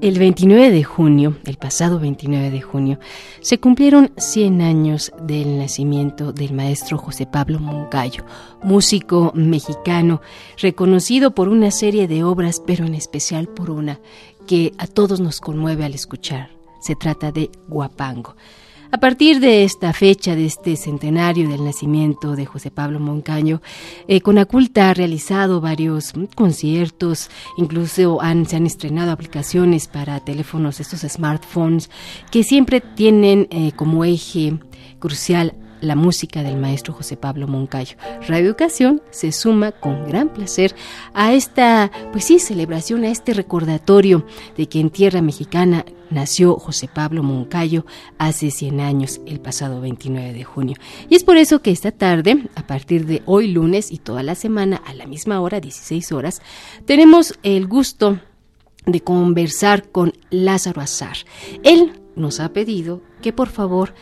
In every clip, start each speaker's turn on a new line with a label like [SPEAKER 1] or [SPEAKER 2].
[SPEAKER 1] El 29 de junio, el pasado 29 de junio, se cumplieron 100 años del nacimiento del maestro José Pablo Moncayo, músico mexicano, reconocido por una serie de obras, pero en especial por una que a todos nos conmueve al escuchar. Se trata de Guapango. A partir de esta fecha, de este centenario del nacimiento de José Pablo Moncayo, eh, Conaculta ha realizado varios conciertos, incluso han, se han estrenado aplicaciones para teléfonos, estos smartphones, que siempre tienen eh, como eje crucial la música del maestro José Pablo Moncayo. Radio Educación se suma con gran placer a esta, pues sí, celebración, a este recordatorio de que en tierra mexicana nació José Pablo Moncayo hace 100 años, el pasado 29 de junio. Y es por eso que esta tarde, a partir de hoy lunes y toda la semana a la misma hora, 16 horas, tenemos el gusto de conversar con Lázaro Azar. Él nos ha pedido que por favor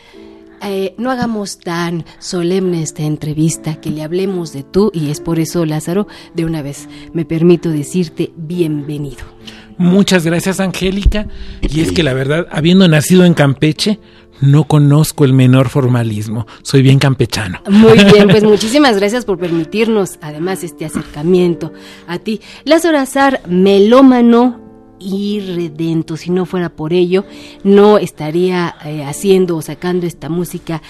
[SPEAKER 1] eh, no hagamos tan solemne esta entrevista, que le hablemos de tú y es por eso, Lázaro, de una vez me permito decirte bienvenido.
[SPEAKER 2] Muchas gracias, Angélica. Y es que la verdad, habiendo nacido en Campeche, no conozco el menor formalismo. Soy bien campechano.
[SPEAKER 1] Muy bien, pues muchísimas gracias por permitirnos, además, este acercamiento a ti. Lázaro Azar, melómano, y redento. Si no fuera por ello, no estaría eh, haciendo o sacando esta música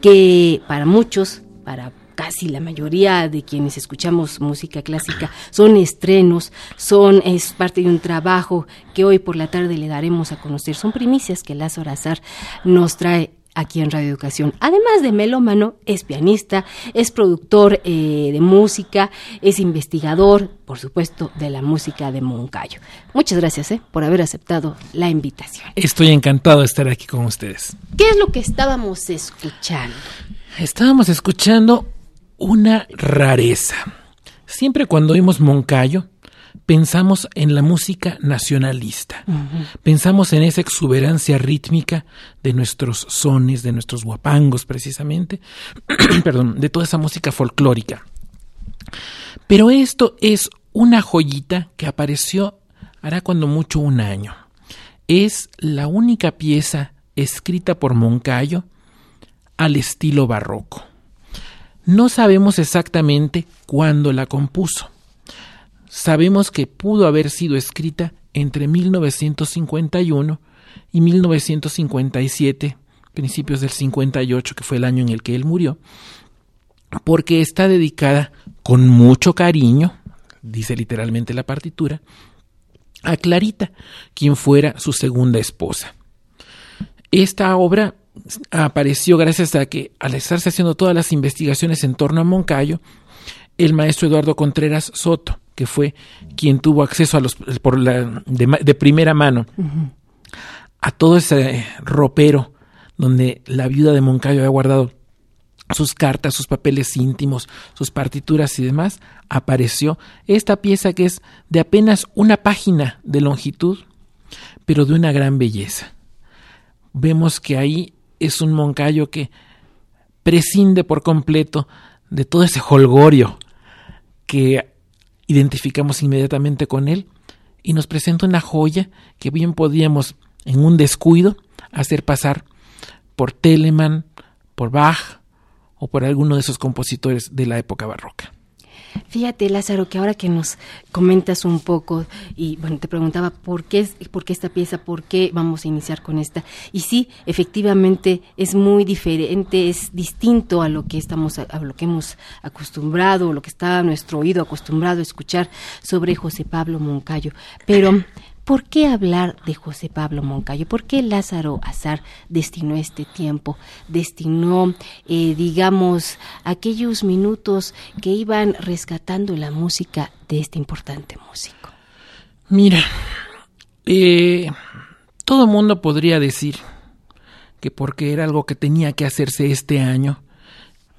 [SPEAKER 1] que para muchos, para casi la mayoría de quienes escuchamos música clásica son estrenos, son es parte de un trabajo que hoy por la tarde le daremos a conocer. Son primicias que Lázaro Azar nos trae aquí en Radio Educación. Además de melómano, es pianista, es productor eh, de música, es investigador, por supuesto, de la música de Moncayo. Muchas gracias eh, por haber aceptado la invitación.
[SPEAKER 2] Estoy encantado de estar aquí con ustedes.
[SPEAKER 1] ¿Qué es lo que estábamos escuchando?
[SPEAKER 2] Estábamos escuchando una rareza. Siempre cuando oímos Moncayo, pensamos en la música nacionalista, pensamos en esa exuberancia rítmica de nuestros sones, de nuestros guapangos precisamente, perdón, de toda esa música folclórica. Pero esto es una joyita que apareció hará cuando mucho un año. Es la única pieza escrita por Moncayo al estilo barroco. No sabemos exactamente cuándo la compuso sabemos que pudo haber sido escrita entre 1951 y 1957, principios del 58, que fue el año en el que él murió, porque está dedicada con mucho cariño, dice literalmente la partitura, a Clarita, quien fuera su segunda esposa. Esta obra apareció gracias a que, al estarse haciendo todas las investigaciones en torno a Moncayo, el maestro Eduardo Contreras Soto, que fue quien tuvo acceso a los por la, de, primera mano a todo ese ropero donde la viuda de Moncayo había guardado sus cartas, sus papeles íntimos, sus partituras y demás, apareció esta pieza que es de apenas una página de longitud, pero de una gran belleza. Vemos que ahí es un Moncayo que prescinde por completo de todo ese holgorio que identificamos inmediatamente con él y nos presenta una joya que bien podíamos en un descuido hacer pasar por Telemann, por Bach o por alguno de esos compositores de la época barroca.
[SPEAKER 1] Fíjate, Lázaro, que ahora que nos comentas un poco, y bueno, te preguntaba por qué, por qué esta pieza, por qué vamos a iniciar con esta. Y sí, efectivamente es muy diferente, es distinto a lo que estamos, a lo que hemos acostumbrado, lo que está nuestro oído acostumbrado a escuchar sobre José Pablo Moncayo. Pero ¿Por qué hablar de José Pablo Moncayo? ¿Por qué Lázaro Azar destinó este tiempo, destinó, eh, digamos, aquellos minutos que iban rescatando la música de este importante músico?
[SPEAKER 2] Mira, eh, todo mundo podría decir que porque era algo que tenía que hacerse este año,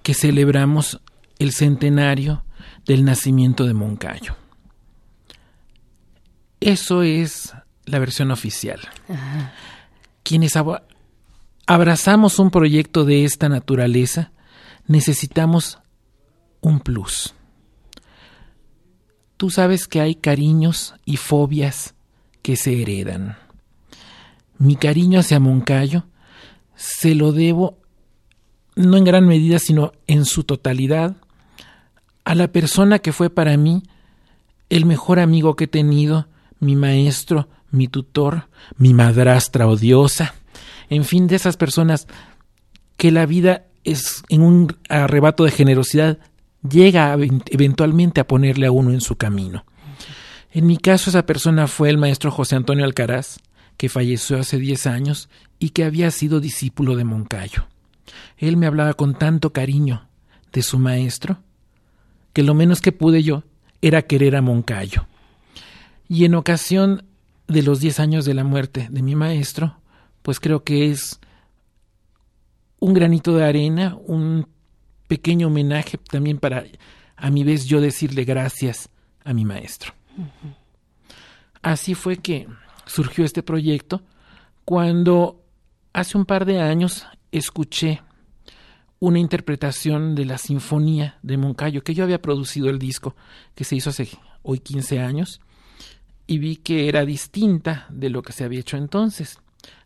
[SPEAKER 2] que celebramos el centenario del nacimiento de Moncayo. Eso es la versión oficial. Quienes abrazamos un proyecto de esta naturaleza, necesitamos un plus. Tú sabes que hay cariños y fobias que se heredan. mi cariño hacia Moncayo se lo debo no en gran medida, sino en su totalidad, a la persona que fue para mí el mejor amigo que he tenido, mi maestro, mi tutor, mi madrastra odiosa, en fin, de esas personas que la vida es en un arrebato de generosidad llega eventualmente a ponerle a uno en su camino. En mi caso esa persona fue el maestro José Antonio Alcaraz, que falleció hace diez años y que había sido discípulo de Moncayo. Él me hablaba con tanto cariño de su maestro que lo menos que pude yo era querer a Moncayo. Y en ocasión de los diez años de la muerte de mi maestro, pues creo que es un granito de arena, un pequeño homenaje también para a mi vez yo decirle gracias a mi maestro. Así fue que surgió este proyecto cuando hace un par de años escuché una interpretación de la Sinfonía de Moncayo, que yo había producido el disco, que se hizo hace hoy 15 años, y vi que era distinta de lo que se había hecho entonces.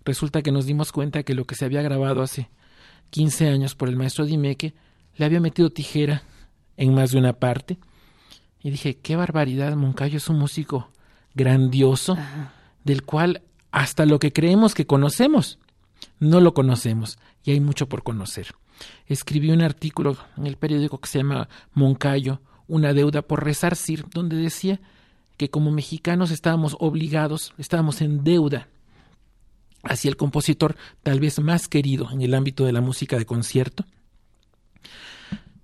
[SPEAKER 2] Resulta que nos dimos cuenta que lo que se había grabado hace 15 años por el maestro Dimeque le había metido tijera en más de una parte. Y dije, qué barbaridad, Moncayo es un músico grandioso, del cual hasta lo que creemos que conocemos, no lo conocemos, y hay mucho por conocer. Escribí un artículo en el periódico que se llama Moncayo, una deuda por resarcir, donde decía que como mexicanos estábamos obligados, estábamos en deuda hacia el compositor tal vez más querido en el ámbito de la música de concierto,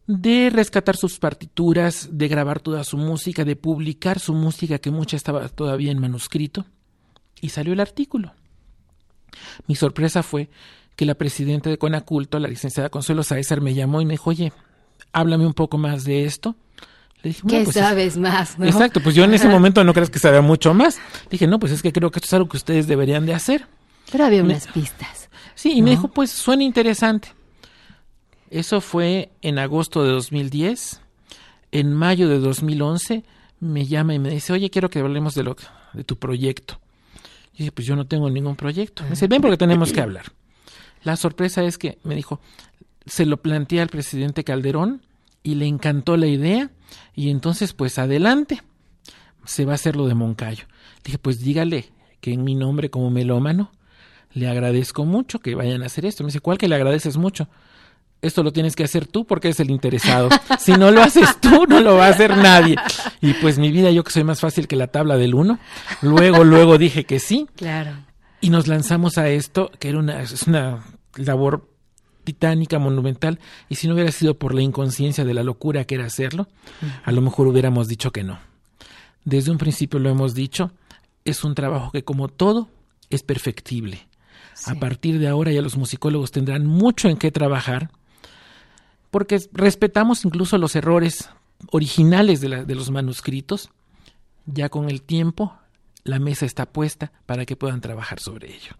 [SPEAKER 2] de rescatar sus partituras, de grabar toda su música, de publicar su música que mucha estaba todavía en manuscrito, y salió el artículo. Mi sorpresa fue que la presidenta de Conaculto, la licenciada Consuelo Sáezar, me llamó y me dijo, oye, háblame un poco más de esto.
[SPEAKER 1] Le dije, ¿Qué pues sabes más?
[SPEAKER 2] Exacto, pues yo en ese momento no crees que sabía mucho más. Le dije, no, pues es que creo que esto es algo que ustedes deberían de hacer.
[SPEAKER 1] Pero había unas pistas.
[SPEAKER 2] Sí, y me dijo, pues suena interesante. Eso fue en agosto de 2010. En mayo de 2011 me llama y me dice, oye, quiero que hablemos de, lo, de tu proyecto. Y dije, pues yo no tengo ningún proyecto. Me dice, ven porque tenemos que hablar. La sorpresa es que me dijo, se lo planteé al presidente Calderón y le encantó la idea y entonces pues adelante, se va a hacer lo de Moncayo. Dije, pues dígale que en mi nombre como melómano le agradezco mucho que vayan a hacer esto. Me dice, ¿cuál que le agradeces mucho? Esto lo tienes que hacer tú porque eres el interesado. si no lo haces tú, no lo va a hacer nadie. Y pues mi vida, yo que soy más fácil que la tabla del uno. Luego, luego dije que sí.
[SPEAKER 1] Claro.
[SPEAKER 2] Y nos lanzamos a esto, que era una, es una labor titánica, monumental, y si no hubiera sido por la inconsciencia de la locura que era hacerlo, a lo mejor hubiéramos dicho que no. Desde un principio lo hemos dicho, es un trabajo que como todo es perfectible. A partir de ahora ya los musicólogos tendrán mucho en qué trabajar, porque respetamos incluso los errores originales de, de los manuscritos, ya con el tiempo la mesa está puesta para que puedan trabajar sobre ello.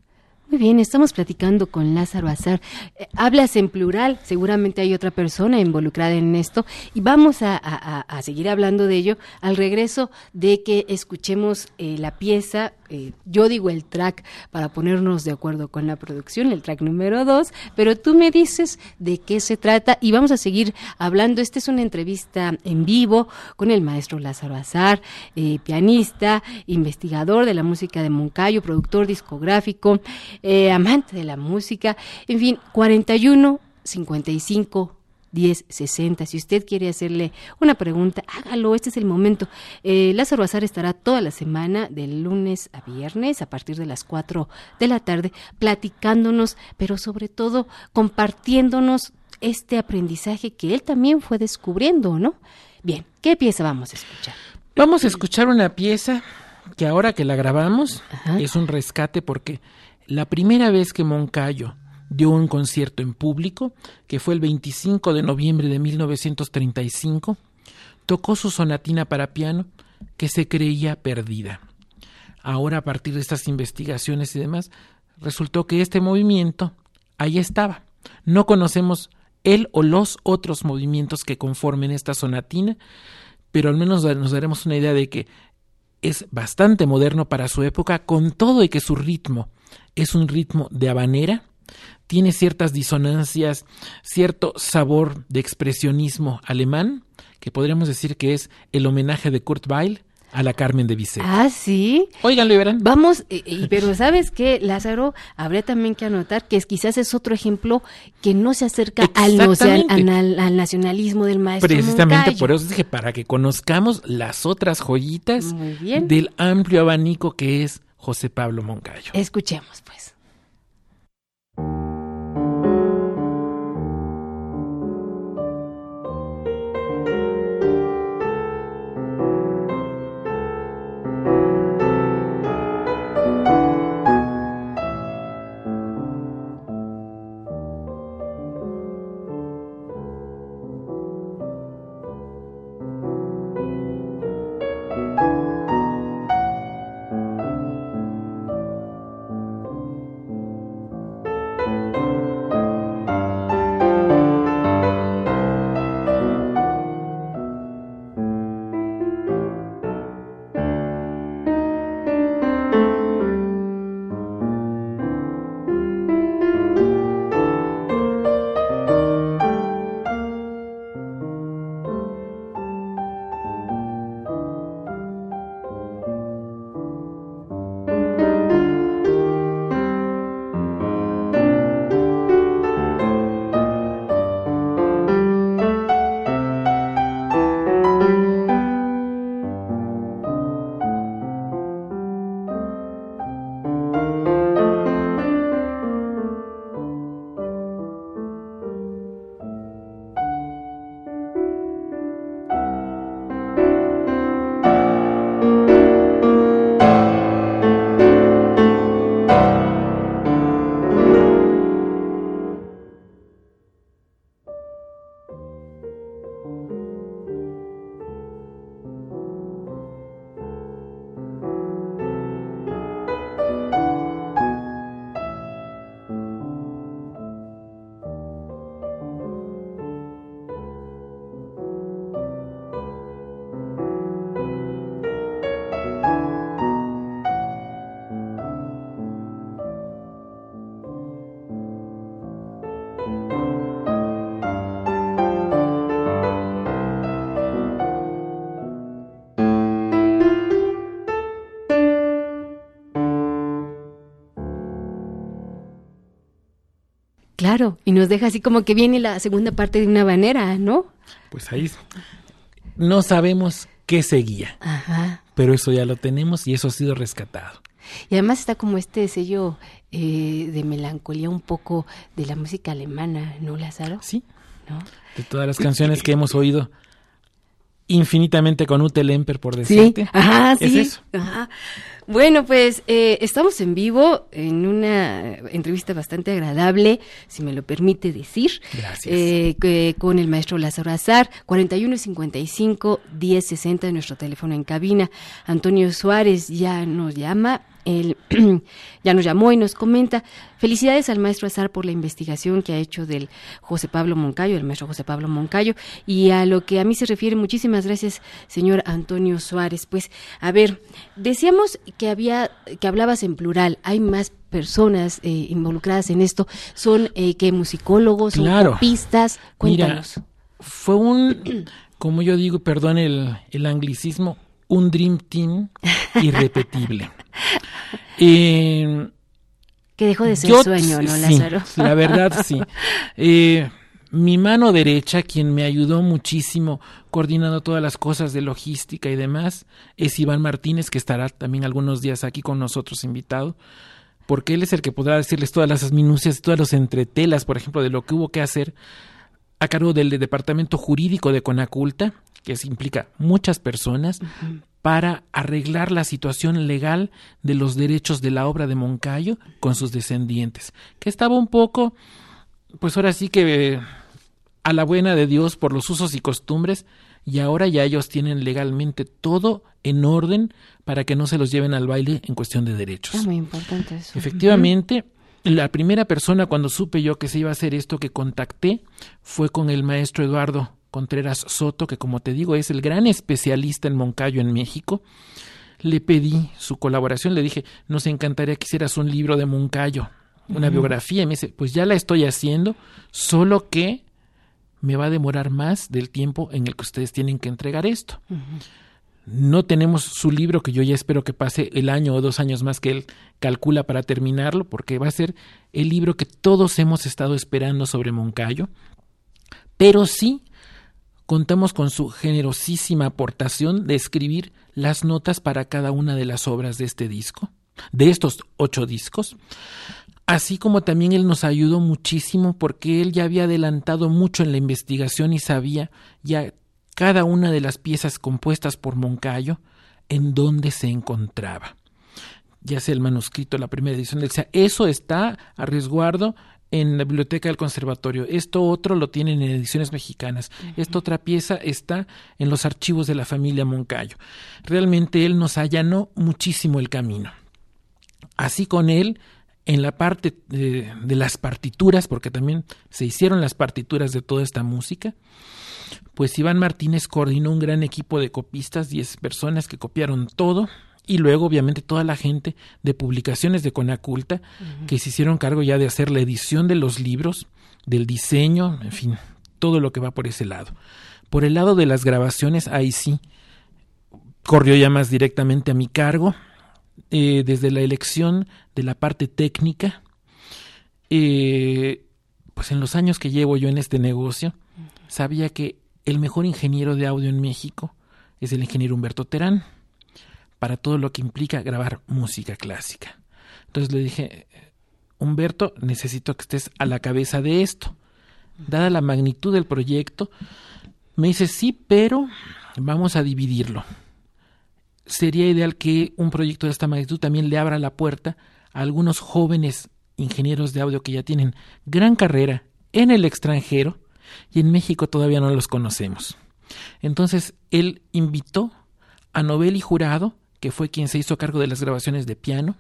[SPEAKER 1] Muy bien, estamos platicando con Lázaro Azar. Eh, hablas en plural, seguramente hay otra persona involucrada en esto y vamos a, seguir hablando de ello al regreso de que escuchemos eh, la pieza eh, yo digo el track para ponernos de acuerdo con la producción, el track número dos, pero tú me dices de qué se trata y vamos a seguir hablando. Esta es una entrevista en vivo con el maestro Lázaro Azar, eh, pianista, investigador de la música de Moncayo, productor discográfico, eh, amante de la música, en fin, 41 55 1060. Si usted quiere hacerle una pregunta, hágalo, este es el momento. Eh, Lázaro Azar estará toda la semana, de lunes a viernes, a partir de las 4 de la tarde, platicándonos, pero sobre todo compartiéndonos este aprendizaje que él también fue descubriendo, ¿no? Bien, ¿qué pieza vamos a escuchar?
[SPEAKER 2] Vamos a escuchar una pieza que ahora que la grabamos es un rescate porque la primera vez que Moncayo dio un concierto en público, que fue el 25 de noviembre de 1935, tocó su sonatina para piano que se creía perdida. Ahora, a partir de estas investigaciones y demás, resultó que este movimiento ahí estaba. No conocemos él o los otros movimientos que conformen esta sonatina, pero al menos nos daremos una idea de que es bastante moderno para su época, con todo y que su ritmo es un ritmo de habanera, tiene ciertas disonancias, cierto sabor de expresionismo alemán, que podríamos decir que es el homenaje de Kurt Weill a la Carmen de Bizet.
[SPEAKER 1] Ah, sí.
[SPEAKER 2] Oigan, lo verán.
[SPEAKER 1] Vamos, pero ¿sabes qué, Lázaro? Habría también que anotar que quizás es otro ejemplo que no se acerca al, al, nacionalismo del maestro
[SPEAKER 2] Precisamente por eso dije, para que conozcamos las otras joyitas del amplio abanico que es José Pablo Moncayo.
[SPEAKER 1] Escuchemos, pues. Claro, y nos deja así como que viene la segunda parte de una banera, ¿no?
[SPEAKER 2] Pues ahí no sabemos qué seguía.
[SPEAKER 1] Ajá.
[SPEAKER 2] Pero eso ya lo tenemos y eso ha sido rescatado.
[SPEAKER 1] Y además está como este sello eh, de melancolía un poco de la música alemana, ¿no, Lázaro?
[SPEAKER 2] Sí. ¿No? De todas las canciones que hemos oído infinitamente con Ute Lemper, por decirte.
[SPEAKER 1] Sí, ajá, sí. eso. Ajá. Bueno, pues eh, estamos en vivo en una entrevista bastante agradable, si me lo permite decir.
[SPEAKER 2] Gracias.
[SPEAKER 1] Eh, con el maestro Lázaro Azar, 4155 1060 nuestro teléfono en cabina. Antonio Suárez ya nos llama él ya nos llamó y nos comenta, felicidades al maestro Azar por la investigación que ha hecho del José Pablo Moncayo, el maestro José Pablo Moncayo, y a lo que a mí se refiere, muchísimas gracias, señor Antonio Suárez. Pues, a ver, decíamos que había, que hablabas en plural, hay más personas eh, involucradas en esto, son eh, que musicólogos,
[SPEAKER 2] claro.
[SPEAKER 1] pistas, cuéntanos.
[SPEAKER 2] fue un, como yo digo, perdón el, el anglicismo, un Dream Team irrepetible.
[SPEAKER 1] Eh, que dejó de ser sueño, ¿no, Lázaro?
[SPEAKER 2] la verdad, sí. Eh, mi mano derecha, quien me ayudó muchísimo coordinando todas las cosas de logística y demás, es Iván Martínez, que estará también algunos días aquí con nosotros invitado, porque él es el que podrá decirles todas las minucias, todas las entretelas, por ejemplo, de lo que hubo que hacer a cargo del departamento jurídico de Conaculta, que se implica muchas personas, para arreglar la situación legal de los derechos de la obra de Moncayo con sus descendientes, que estaba un poco, pues ahora sí que a la buena de Dios por los usos y costumbres, y ahora ya ellos tienen legalmente todo en orden para que no se los lleven al baile en cuestión de derechos.
[SPEAKER 1] Es muy importante eso.
[SPEAKER 2] Efectivamente, la primera persona cuando supe yo que se iba a hacer esto que contacté fue con el maestro Eduardo Contreras Soto, que como te digo es el gran especialista en Moncayo en México. le pedí su colaboración, le dije, nos encantaría que hicieras un libro de Moncayo, una biografía, y me dice, pues ya la estoy haciendo, solo que me va a demorar más del tiempo en el que ustedes tienen que entregar esto. No tenemos su libro, que yo ya espero que pase el año o dos años más que él calcula para terminarlo, porque va a ser el libro que todos hemos estado esperando sobre Moncayo. Pero sí contamos con su generosísima aportación de escribir las notas para cada una de las obras de este disco, de estos ocho discos. Así como también él nos ayudó muchísimo porque él ya había adelantado mucho en la investigación y sabía ya cada una de las piezas compuestas por Moncayo en dónde se encontraba. Ya sea el manuscrito, la primera edición, él decía, eso está a resguardo en la biblioteca del conservatorio, esto otro lo tienen en ediciones mexicanas, esta otra pieza está en los archivos de la familia Moncayo. Realmente él nos allanó muchísimo el camino. Así con él, en la parte de, de las partituras, porque también se hicieron las partituras de toda esta música, pues Iván Martínez coordinó un gran equipo de copistas, 10 personas que copiaron todo, y luego obviamente toda la gente de publicaciones de Conaculta que se hicieron cargo ya de hacer la edición de los libros, del diseño, en fin, todo lo que va por ese lado. Por el lado de las grabaciones, ahí sí, corrió ya más directamente a mi cargo, eh, desde la elección de la parte técnica, eh, pues en los años que llevo yo en este negocio, sabía que el mejor ingeniero de audio en México es el ingeniero Humberto Terán, para todo lo que implica grabar música clásica. Entonces le dije, Humberto, necesito que estés a la cabeza de esto. Dada la magnitud del proyecto, me dice, sí, pero vamos a dividirlo. Sería ideal que un proyecto de esta magnitud también le abra la puerta a algunos jóvenes ingenieros de audio que ya tienen gran carrera en el extranjero y en México todavía no los conocemos. Entonces él invitó a Nobel Jurado, que fue quien se hizo cargo de las grabaciones de piano,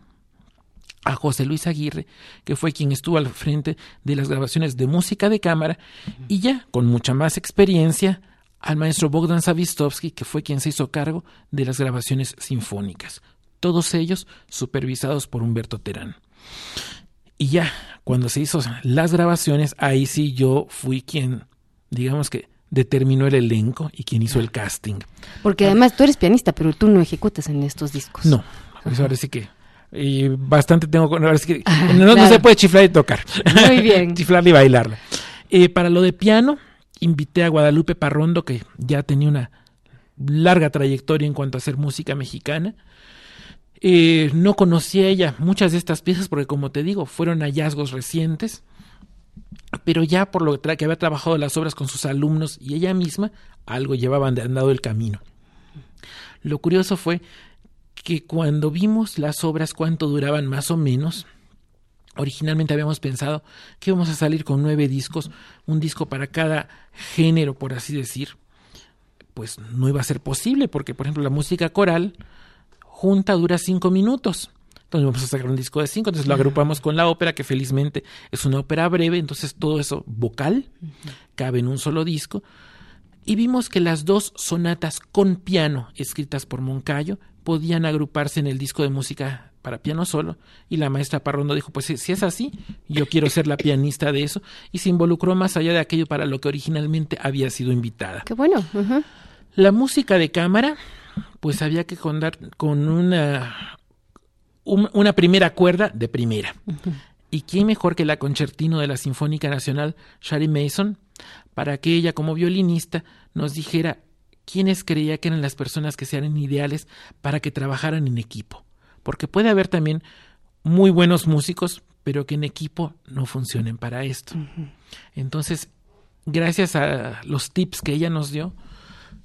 [SPEAKER 2] a José Luis Aguirre, que fue quien estuvo al frente de las grabaciones de música de cámara, y ya con mucha más experiencia, al maestro Bogdan Savistovsky, que fue quien se hizo cargo de las grabaciones sinfónicas, todos ellos supervisados por Humberto Terán. Y ya, cuando se hizo las grabaciones, ahí sí yo fui quien, digamos que determinó el elenco y quien hizo el casting.
[SPEAKER 1] Porque además tú eres pianista, pero tú no ejecutas en estos discos.
[SPEAKER 2] No, eso ahora sí que y bastante tengo ahora sí que no, se puede chiflar y tocar.
[SPEAKER 1] Muy bien.
[SPEAKER 2] chiflar y bailarla. Eh, para lo de piano, invité a Guadalupe Parrondo, que ya tenía una larga trayectoria en cuanto a hacer música mexicana. Eh, no conocía ella muchas de estas piezas porque, como te digo, fueron hallazgos recientes, pero ya por lo que había trabajado las obras con sus alumnos y ella misma, algo llevaban de andado el camino. Lo curioso fue que cuando vimos las obras cuánto duraban más o menos, originalmente habíamos pensado que íbamos a salir con nueve discos, un disco para cada género, por así decir, pues no iba a ser posible, porque por ejemplo la música coral, junta dura cinco minutos. Entonces vamos a sacar un disco de cinco, entonces lo agrupamos con la ópera, que felizmente es una ópera breve, entonces todo eso vocal cabe en un solo disco. Y vimos que las dos sonatas con piano escritas por Moncayo podían agruparse en el disco de música para piano solo y la maestra Parrondo dijo pues si es así yo quiero ser la pianista de eso y se involucró más allá de aquello para lo que originalmente había sido invitada.
[SPEAKER 1] Qué bueno.
[SPEAKER 2] La música de cámara pues había que contar con una, una primera cuerda de primera. ¿Y quién mejor que la concertino de la Sinfónica Nacional, Shari Mason, para que ella como violinista nos dijera quiénes creía que eran las personas que sean ideales para que trabajaran en equipo? Porque puede haber también muy buenos músicos, pero que en equipo no funcionen para esto. Entonces, gracias a los tips que ella nos dio,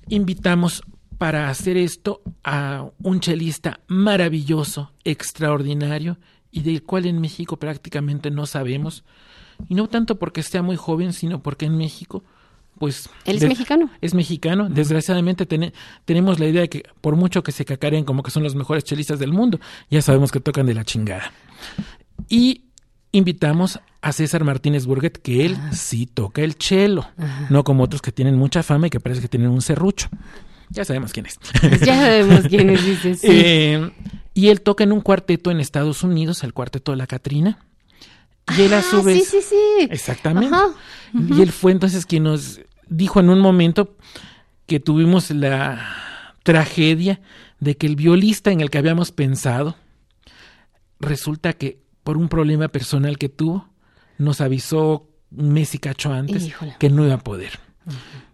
[SPEAKER 2] invitamos para hacer esto a un chelista maravilloso, extraordinario, y del cual en México prácticamente no sabemos, y no tanto porque sea muy joven, sino porque en México, pues...
[SPEAKER 1] Él es mexicano.
[SPEAKER 2] Es mexicano. Desgraciadamente tenemos la idea de que por mucho que se cacaren como que son los mejores chelistas del mundo, ya sabemos que tocan de la chingada. Y invitamos a César Martínez Burguet, que él sí toca el chelo, no como otros que tienen mucha fama y que parece que tienen un serrucho. Ya sabemos quién es.
[SPEAKER 1] ya sabemos quién es, dice, sí.
[SPEAKER 2] Eh, y él toca en un cuarteto en Estados Unidos, el cuarteto de la Catrina. Y él a su vez...
[SPEAKER 1] Sí, sí, sí.
[SPEAKER 2] Exactamente.
[SPEAKER 1] Ajá.
[SPEAKER 2] Y él fue entonces quien nos dijo en un momento que tuvimos la tragedia de que el violista en el que habíamos pensado resulta que por un problema personal que tuvo nos avisó un mes y cacho antes
[SPEAKER 1] Híjole.
[SPEAKER 2] que no iba a poder.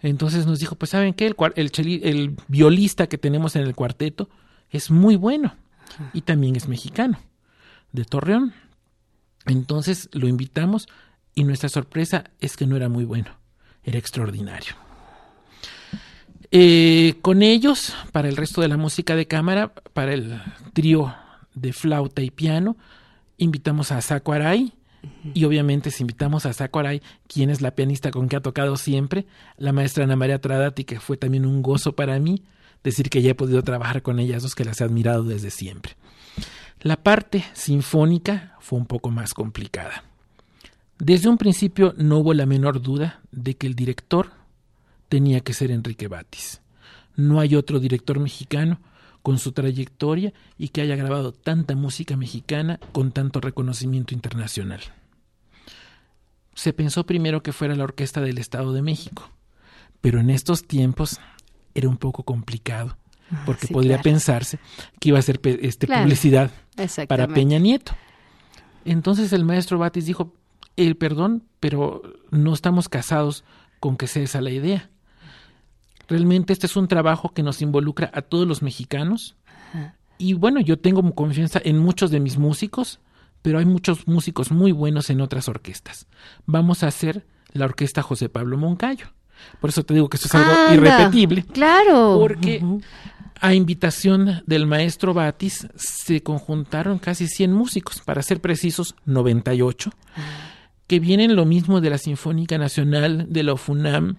[SPEAKER 2] Entonces nos dijo, pues saben qué, el, el, cheli- el violista que tenemos en el cuarteto es muy bueno y también es mexicano, de Torreón. Entonces lo invitamos y nuestra sorpresa es que no era muy bueno, era extraordinario. Eh, con ellos, para el resto de la música de cámara, para el trío de flauta y piano, invitamos a Saco Aray. Y obviamente si invitamos a Saco Aray, quien es la pianista con que ha tocado siempre, la maestra Ana María Tradati, que fue también un gozo para mí decir que ya he podido trabajar con ellas dos, que las he admirado desde siempre. La parte sinfónica fue un poco más complicada. Desde un principio no hubo la menor duda de que el director tenía que ser Enrique Batis. No hay otro director mexicano con su trayectoria y que haya grabado tanta música mexicana con tanto reconocimiento internacional. Se pensó primero que fuera la Orquesta del Estado de México, pero en estos tiempos era un poco complicado, porque
[SPEAKER 1] sí,
[SPEAKER 2] podría
[SPEAKER 1] claro.
[SPEAKER 2] pensarse que iba a ser este,
[SPEAKER 1] Claro.
[SPEAKER 2] publicidad para. Peña Nieto. Entonces el maestro Batis dijo, el perdón, pero no estamos casados con que sea esa la idea. Realmente este es un trabajo que nos involucra a todos los mexicanos. Y bueno, yo tengo confianza en muchos de mis músicos, pero hay muchos músicos muy buenos en otras orquestas. Vamos a hacer la orquesta José Pablo Moncayo. Por eso te digo que esto es algo
[SPEAKER 1] Anda,
[SPEAKER 2] irrepetible.
[SPEAKER 1] Claro.
[SPEAKER 2] Porque. A invitación del maestro Batis se conjuntaron casi 100 músicos, para ser precisos, 98, que vienen lo mismo de la Sinfónica Nacional, de la UFUNAM,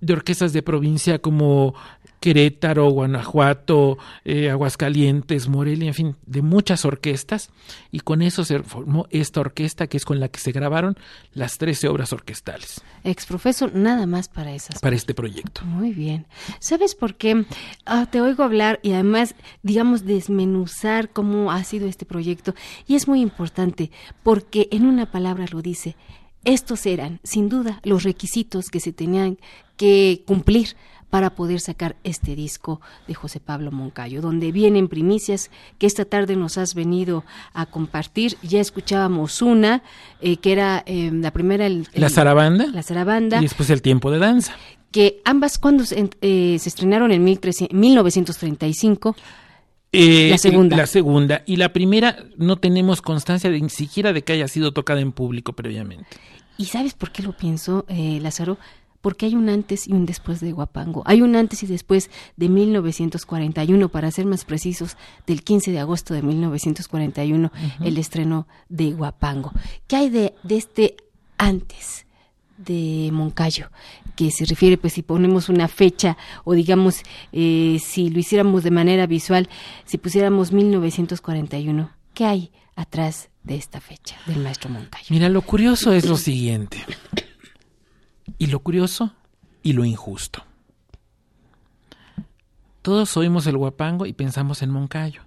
[SPEAKER 2] de orquestas de provincia como Querétaro, Guanajuato, eh, Aguascalientes, Morelia, en fin, de muchas orquestas, y con eso se formó esta orquesta que es con la que se grabaron las 13 obras orquestales
[SPEAKER 1] Exprofeso, nada más para esas
[SPEAKER 2] para este proyecto.
[SPEAKER 1] Muy bien. ¿Sabes por qué? Ah, te oigo hablar y además, digamos, desmenuzar cómo ha sido este proyecto. Y es muy importante porque en una palabra lo dice. Estos eran, sin duda, los requisitos que se tenían que cumplir para poder sacar este disco de José Pablo Moncayo, donde vienen primicias que esta tarde nos has venido a compartir. Ya escuchábamos una, eh, que era eh, la primera... el- el-
[SPEAKER 2] La zarabanda
[SPEAKER 1] La zarabanda
[SPEAKER 2] y después el tiempo de danza.
[SPEAKER 1] que ambas cuando se, eh, se estrenaron en 1300 1935
[SPEAKER 2] Eh,
[SPEAKER 1] La segunda.
[SPEAKER 2] La segunda. Y la primera no tenemos constancia de ni siquiera de que haya sido tocada en público previamente.
[SPEAKER 1] y sabes por qué lo pienso eh, Lázaro porque hay un antes y un después de Guapango hay un antes y después de 1941 para ser más precisos del 15 de agosto de 1941 el estreno de Guapango qué hay de, de este antes de Moncayo, que se refiere, pues si ponemos una fecha o digamos, eh, si lo hiciéramos de manera visual, si pusiéramos 1941, ¿qué hay atrás de esta fecha del maestro Moncayo?
[SPEAKER 2] Mira, lo curioso es lo siguiente. Y lo curioso y lo injusto. Todos oímos el guapango y pensamos en Moncayo.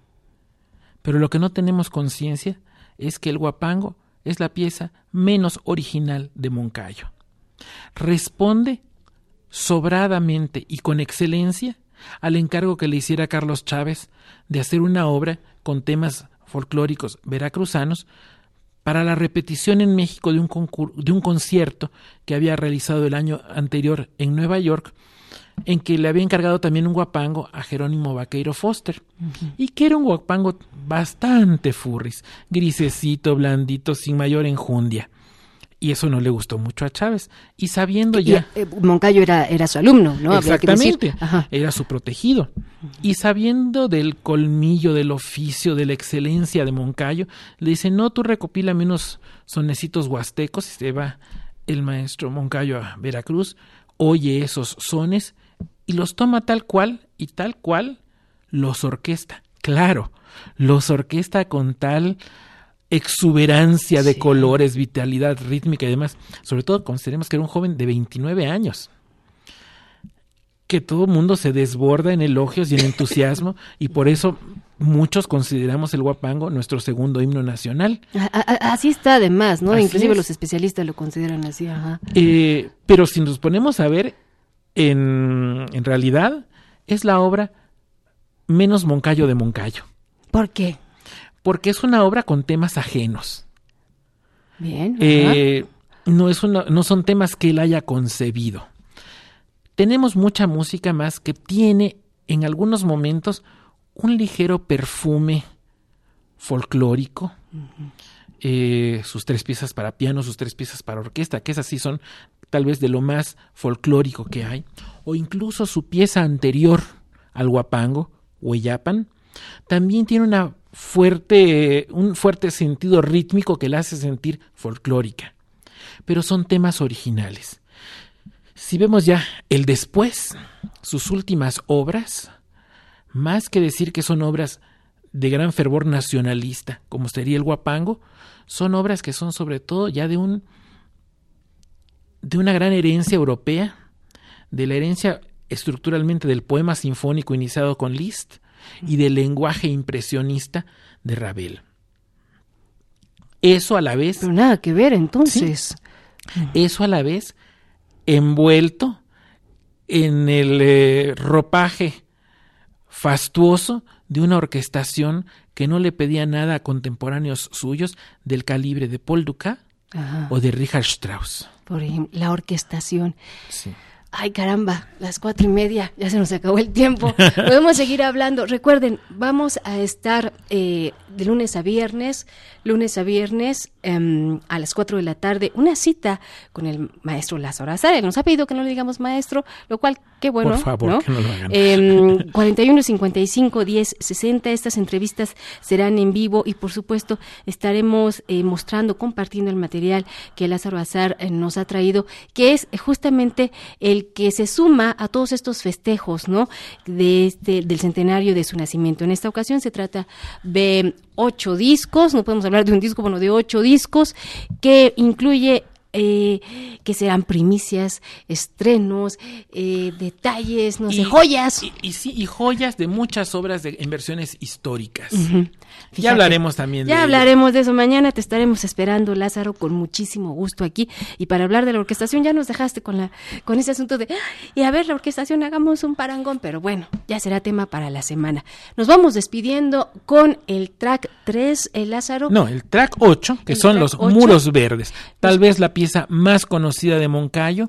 [SPEAKER 2] Pero lo que no tenemos conciencia es que el guapango es la pieza menos original de Moncayo. Responde sobradamente y con excelencia al encargo que le hiciera Carlos Chávez de hacer una obra con temas folclóricos veracruzanos para la repetición en México de un, de un concierto que había realizado el año anterior en Nueva York, en que le había encargado también un guapango a Jerónimo Vaqueiro Foster, y que era un guapango bastante furris, grisecito, blandito, sin mayor enjundia. Y eso no le gustó mucho a Chávez. Y sabiendo
[SPEAKER 1] Y,
[SPEAKER 2] ya...
[SPEAKER 1] eh, Moncayo era, era su alumno, ¿no?
[SPEAKER 2] Exactamente. Era su protegido. Y sabiendo del colmillo, del oficio, de la excelencia de Moncayo, le dice, no, tú recopílame unos sonecitos huastecos. Y se va el maestro Moncayo a Veracruz, oye esos sones y los toma tal cual y tal cual los orquesta. Claro, los orquesta con tal exuberancia de
[SPEAKER 1] Sí.
[SPEAKER 2] colores, vitalidad rítmica y demás. Sobre todo consideremos que era un joven de 29 años que todo el mundo se desborda en elogios y en entusiasmo y por eso muchos consideramos el guapango nuestro segundo himno nacional.
[SPEAKER 1] Así está además, ¿no? Inclusive los especialistas lo consideran así.
[SPEAKER 2] Eh, pero si nos ponemos a ver, en, en realidad es la obra menos Moncayo de Moncayo.
[SPEAKER 1] ¿Por qué?
[SPEAKER 2] Porque es una obra con temas ajenos.
[SPEAKER 1] Bien.
[SPEAKER 2] Eh, no, es una, no son temas que él haya concebido. Tenemos mucha música más que tiene en algunos momentos un ligero perfume folclórico. Eh, sus tres piezas para piano, sus tres piezas para orquesta, que esas sí son tal vez de lo más folclórico que hay, o incluso su pieza anterior al guapango, Hueyapan, también tiene una fuerte, un fuerte sentido rítmico que la hace sentir folclórica. Pero son temas originales. Si vemos ya el después, sus últimas obras, más que decir que son obras de gran fervor nacionalista, como sería el Guapango, son obras que son sobre todo ya de un de una gran herencia europea, de la herencia estructuralmente del poema sinfónico iniciado con Liszt y del lenguaje impresionista de Ravel. Eso a la vez.
[SPEAKER 1] Pero nada que ver entonces.
[SPEAKER 2] Eso a la vez envuelto en el eh, ropaje fastuoso de una orquestación que no le pedía nada a contemporáneos suyos del calibre de Paul Dukas o de Richard Strauss.
[SPEAKER 1] Por ejemplo, la orquestación. Sí. Ay, caramba, las cuatro y media, ya se nos acabó el tiempo. Podemos seguir hablando. Recuerden, vamos a estar eh, de lunes a viernes, lunes a viernes em, a las cuatro de la tarde, una cita con el maestro Lázaro Azar. Él nos ha pedido que no le digamos maestro, lo cual, qué bueno.
[SPEAKER 2] Por favor,
[SPEAKER 1] ¿no?
[SPEAKER 2] que no lo hagan.
[SPEAKER 1] Eh, 41 55 10 60. Estas entrevistas serán en vivo y, por supuesto, estaremos eh, mostrando, compartiendo el material que Lázaro Azar eh, nos ha traído, que es justamente el que se suma a todos estos festejos, ¿no? De este, del centenario de su nacimiento. En esta ocasión se trata de ocho discos, no podemos hablar de un disco, bueno, de ocho discos, que incluye eh, que serán primicias, estrenos, eh, detalles, no sé, joyas.
[SPEAKER 2] Y, sí, y joyas de muchas obras de inversiones históricas. Ya hablaremos también
[SPEAKER 1] ya hablaremos de eso. Mañana te estaremos esperando, Lázaro, con muchísimo gusto aquí. Y para hablar de la orquestación, ya nos dejaste con la, con ese asunto de y a ver, la orquestación, hagamos un parangón, pero bueno, ya será tema para la semana. Nos vamos despidiendo con el track 3, el Lázaro.
[SPEAKER 2] No, el track 8, que son los muros verdes. Tal vez la pieza más conocida de Moncayo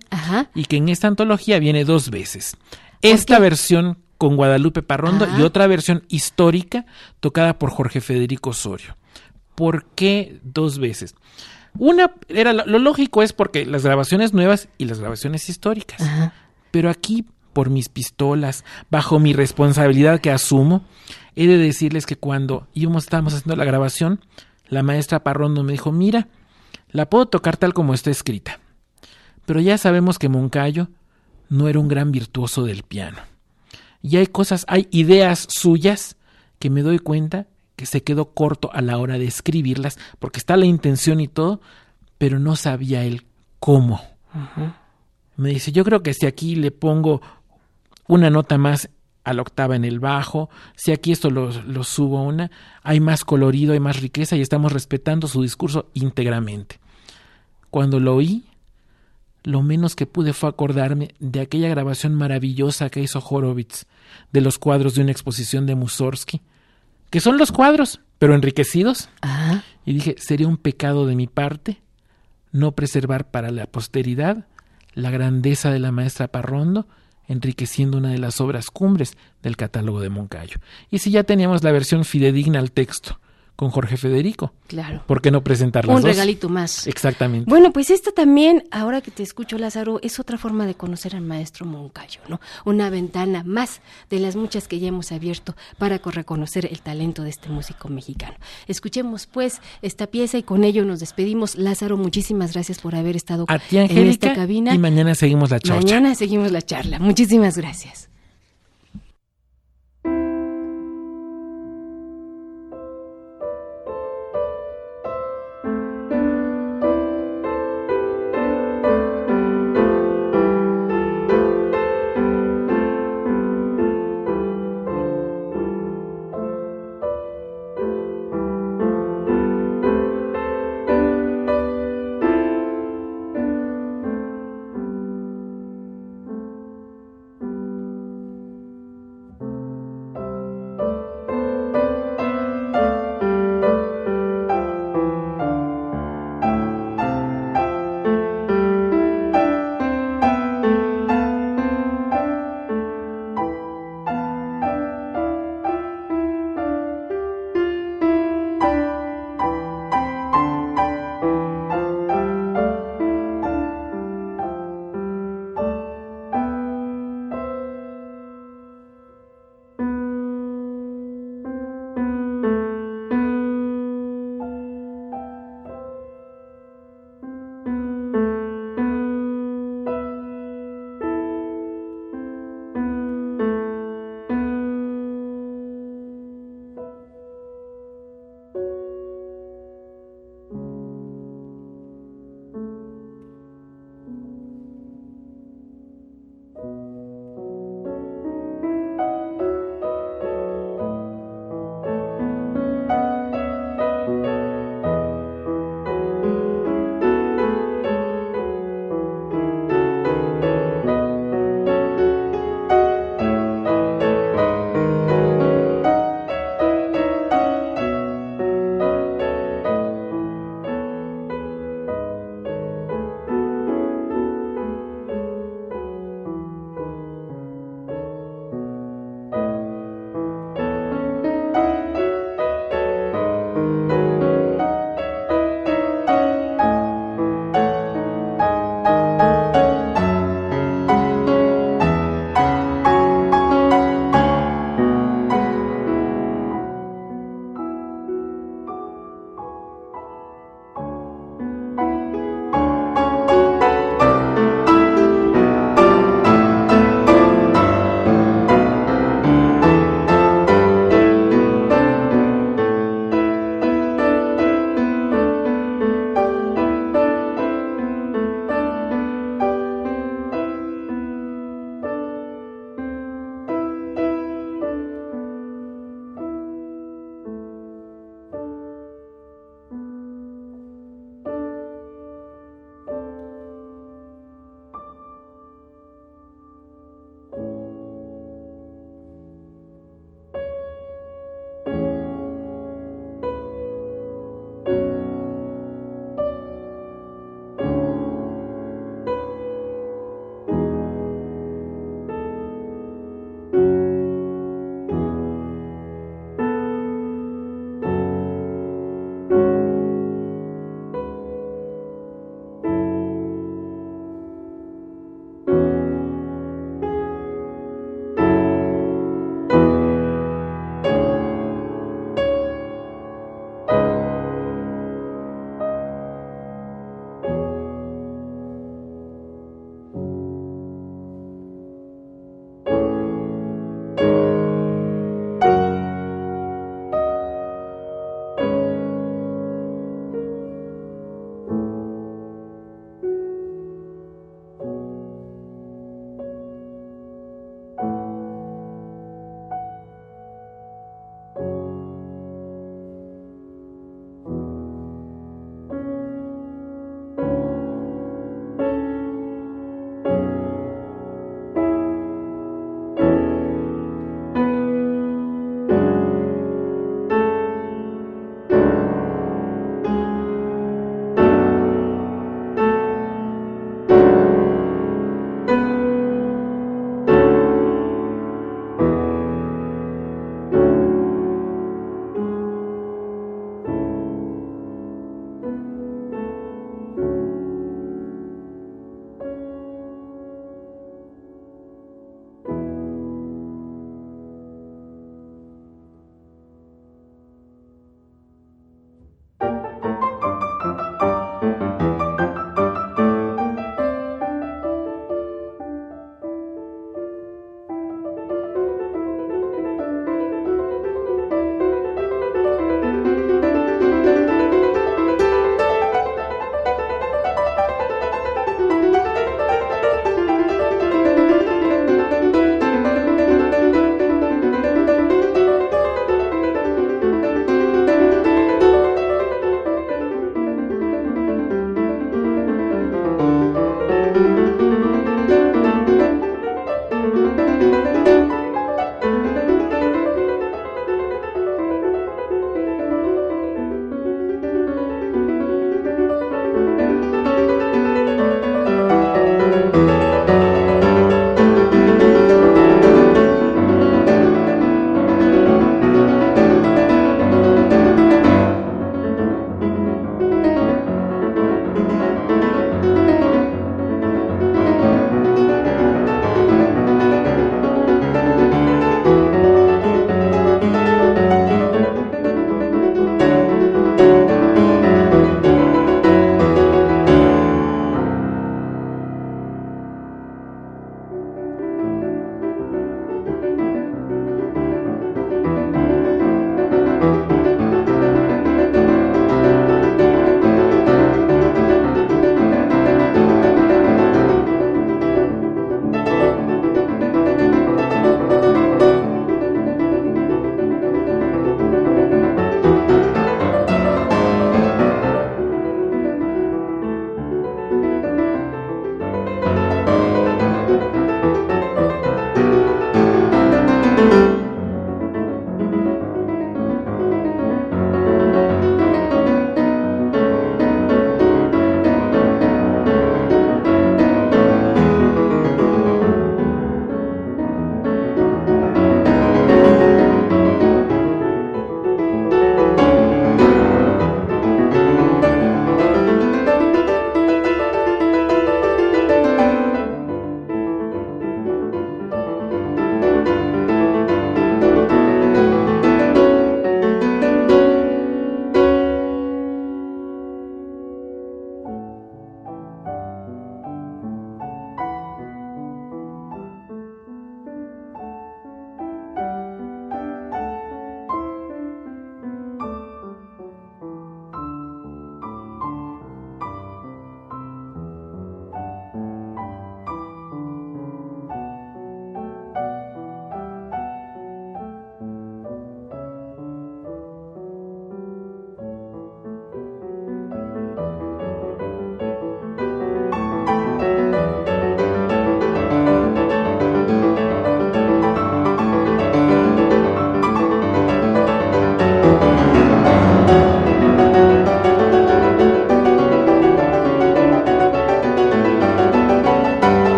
[SPEAKER 2] y que en esta antología viene dos veces. Esta versión con Guadalupe Parrondo y otra versión histórica tocada por Jorge Federico Osorio. ¿Por qué dos veces? Una era lo lógico es porque las grabaciones nuevas y las grabaciones históricas. Pero aquí por mis pistolas, bajo mi responsabilidad que asumo, he de decirles que cuando íbamos estábamos haciendo la grabación, la maestra Parrondo me dijo, "Mira, la puedo tocar tal como está escrita. Pero ya sabemos que Moncayo no era un gran virtuoso del piano. Y hay cosas, hay ideas suyas que me doy cuenta que se quedó corto a la hora de escribirlas, porque está la intención y todo, pero no sabía él cómo. Me dice, yo creo que si aquí le pongo una nota más a la octava en el bajo, si aquí esto lo, lo subo una, hay más colorido, hay más riqueza y estamos respetando su discurso íntegramente. Cuando lo oí, lo menos que pude fue acordarme de aquella grabación maravillosa que hizo Horowitz de los cuadros de una exposición de Mussorgsky, que son los cuadros, pero enriquecidos. Y dije, sería un pecado de mi parte no preservar para la posteridad la grandeza de la maestra Parrondo, enriqueciendo una de las obras cumbres del catálogo de Moncayo. Y si ya teníamos la versión fidedigna al texto, con Jorge Federico.
[SPEAKER 1] Claro.
[SPEAKER 2] ¿Por qué no presentar las
[SPEAKER 1] Un regalito más.
[SPEAKER 2] Exactamente.
[SPEAKER 1] Bueno, pues esta también, ahora que te escucho, Lázaro, es otra forma de conocer al maestro Moncayo, ¿no? Una ventana más de las muchas que ya hemos abierto para reconocer el talento de este músico mexicano. Escuchemos, pues, esta pieza y con ello nos despedimos. Lázaro, muchísimas gracias por haber estado
[SPEAKER 2] A ti,
[SPEAKER 1] en esta cabina.
[SPEAKER 2] Y mañana seguimos la charla.
[SPEAKER 1] Mañana seguimos la charla. Muchísimas gracias.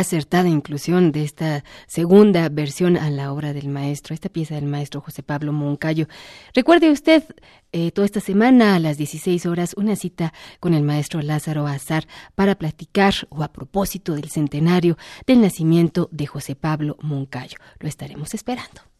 [SPEAKER 1] Acertada inclusión de esta segunda versión a la obra del maestro, esta pieza del maestro José Pablo Moncayo. Recuerde usted eh, toda esta semana a las 16 horas una cita con el maestro Lázaro Azar para platicar o a propósito del centenario del nacimiento de José Pablo Moncayo. Lo estaremos esperando.